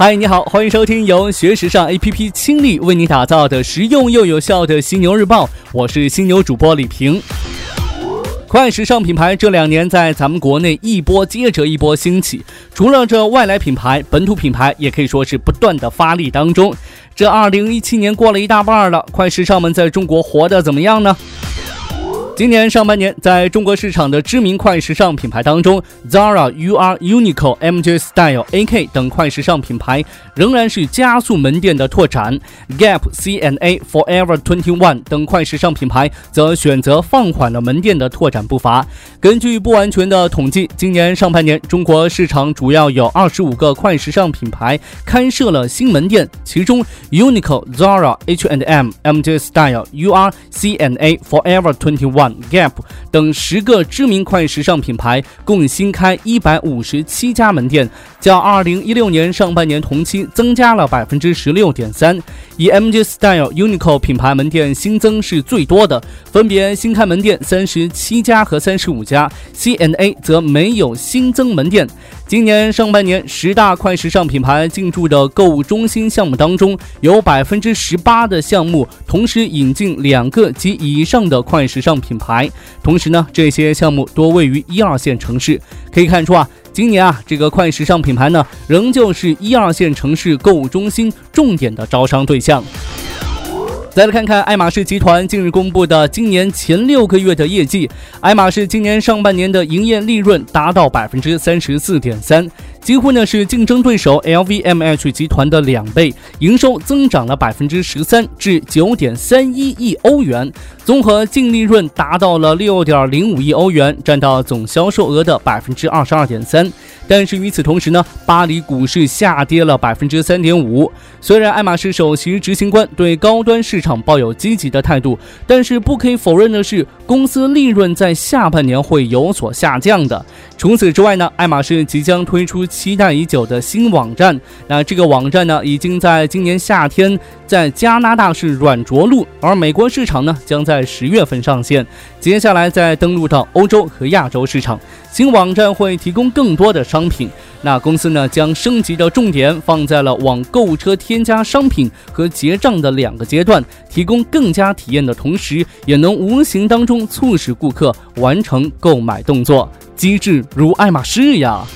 嗨，你好，欢迎收听由学时尚 APP 倾力为你打造的实用又有效的犀牛日报，我是犀牛主播李平。快时尚品牌这两年在咱们国内一波接着一波兴起，除了这外来品牌，本土品牌也可以说是不断的发力当中。这二零一七年过了一大半了，快时尚们在中国活得怎么样呢？今年上半年，在中国市场的知名快时尚品牌当中，Zara、UR、Uniqlo、MJ Style、AK 等快时尚品牌仍然是加速门店的拓展。Gap、C&A、Forever Twenty One 等快时尚品牌则选择放缓了门店的拓展步伐。根据不完全的统计，今年上半年中国市场主要有二十五个快时尚品牌开设了新门店，其中 Uniqlo、Zara、H&M、MJ Style、UR、C&A、Forever Twenty One Gap 等十个知名快时尚品牌共新开一百五十七家门店，较二零一六年上半年同期增加了百分之十六点三。以 M G Style、Uniqlo 品牌门店新增是最多的，分别新开门店三十七家和三十五家。C N A 则没有新增门店。今年上半年，十大快时尚品牌进驻的购物中心项目当中，有百分之十八的项目同时引进两个及以上的快时尚品。牌同时呢，这些项目多位于一二线城市。可以看出啊，今年啊，这个快时尚品牌呢，仍旧是一二线城市购物中心重点的招商对象。再来看看爱马仕集团近日公布的今年前六个月的业绩，爱马仕今年上半年的营业利润达到百分之三十四点三。几乎呢是竞争对手 LVMH 集团的两倍，营收增长了百分之十三至九点三一亿欧元，综合净利润达到了六点零五亿欧元，占到总销售额的百分之二十二点三。但是与此同时呢，巴黎股市下跌了百分之三点五。虽然爱马仕首席执行官对高端市场抱有积极的态度，但是不可以否认的是，公司利润在下半年会有所下降的。除此之外呢，爱马仕即将推出期待已久的新网站。那这个网站呢，已经在今年夏天在加拿大是软着陆，而美国市场呢，将在十月份上线。接下来再登陆到欧洲和亚洲市场。新网站会提供更多的商品。那公司呢，将升级的重点放在了往购物车添加商品和结账的两个阶段，提供更加体验的同时，也能无形当中促使顾客完成购买动作。机智如爱马仕呀！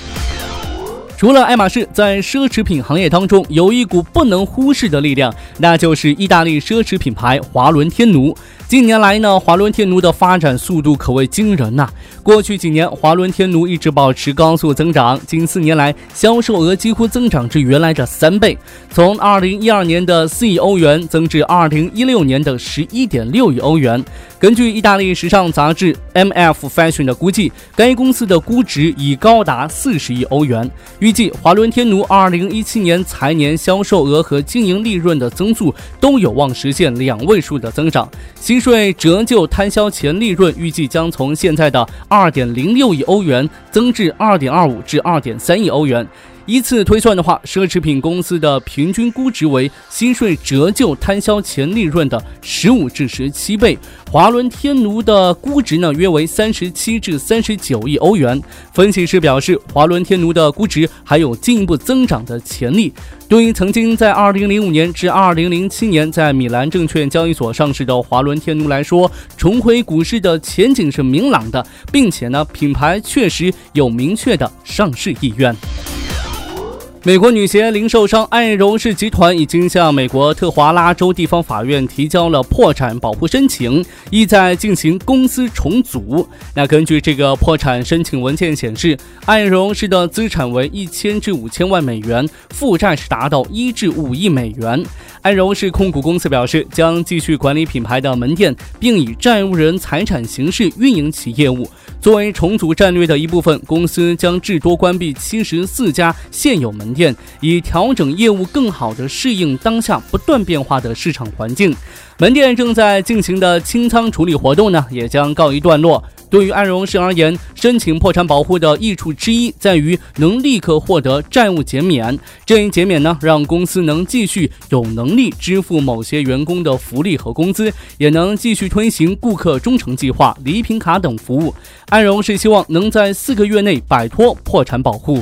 除了爱马仕，在奢侈品行业当中有一股不能忽视的力量，那就是意大利奢侈品牌华伦天奴。近年来呢，华伦天奴的发展速度可谓惊人呐。过去几年，华伦天奴一直保持高速增长，近四年来销售额几乎增长至原来的三倍，从二零一二年的四亿欧元增至二零一六年的十一点六亿欧元。根据意大利时尚杂志 M.F. Fashion 的估计，该公司的估值已高达四十亿欧元。预计华伦天奴二零一七年财年销售额和经营利润的增速都有望实现两位数的增长。新税折旧摊销前利润预计将从现在的二点零六亿欧元增至二点二五至二点三亿欧元。依次推算的话，奢侈品公司的平均估值为新税折旧摊销前利润的十五至十七倍。华伦天奴的估值呢，约为三十七至三十九亿欧元。分析师表示，华伦天奴的估值还有进一步增长的潜力。对于曾经在二零零五年至二零零七年在米兰证券交易所上市的华伦天奴来说，重回股市的前景是明朗的，并且呢，品牌确实有明确的上市意愿。美国女鞋零售商爱柔氏集团已经向美国特华拉州地方法院提交了破产保护申请，意在进行公司重组。那根据这个破产申请文件显示，爱柔氏的资产为一千至五千万美元，负债是达到一至五亿美元。爱柔氏控股公司表示，将继续管理品牌的门店，并以债务人财产形式运营其业务。作为重组战略的一部分，公司将至多关闭七十四家现有门店，以调整业务，更好地适应当下不断变化的市场环境。门店正在进行的清仓处理活动呢，也将告一段落。对于安荣市而言，申请破产保护的益处之一在于能立刻获得债务减免。这一减免呢，让公司能继续有能力支付某些员工的福利和工资，也能继续推行顾客忠诚计划、礼品卡等服务。安荣是希望能在四个月内摆脱破产保护。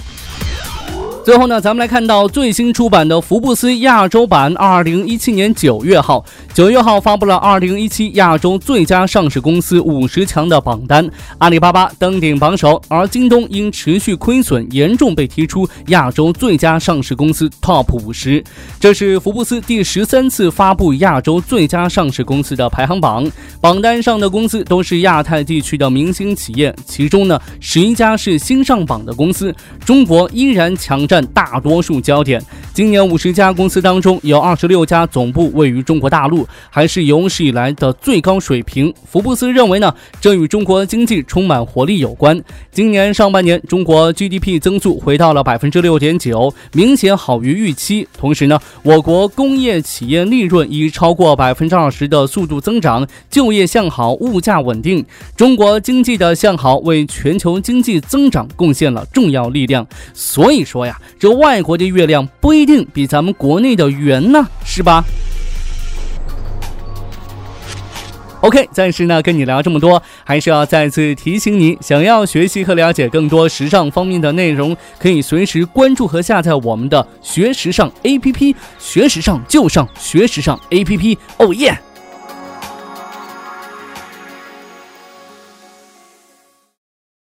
最后呢，咱们来看到最新出版的福布斯亚洲版，二零一七年九月号，九月号发布了二零一七亚洲最佳上市公司五十强的榜单，阿里巴巴登顶榜首，而京东因持续亏损严重被踢出亚洲最佳上市公司 TOP 五十。这是福布斯第十三次发布亚洲最佳上市公司的排行榜，榜单上的公司都是亚太地区的明星企业，其中呢十一家是新上榜的公司，中国依然强。占大多数焦点。今年五十家公司当中，有二十六家总部位于中国大陆，还是有史以来的最高水平。福布斯认为呢，这与中国经济充满活力有关。今年上半年，中国 GDP 增速回到了百分之六点九，明显好于预期。同时呢，我国工业企业利润以超过百分之二十的速度增长，就业向好，物价稳定。中国经济的向好为全球经济增长贡献了重要力量。所以说呀。这外国的月亮不一定比咱们国内的圆呢，是吧？OK，暂时呢跟你聊这么多，还是要再次提醒你，想要学习和了解更多时尚方面的内容，可以随时关注和下载我们的学时尚 APP，学时尚就上学时尚 APP，哦耶！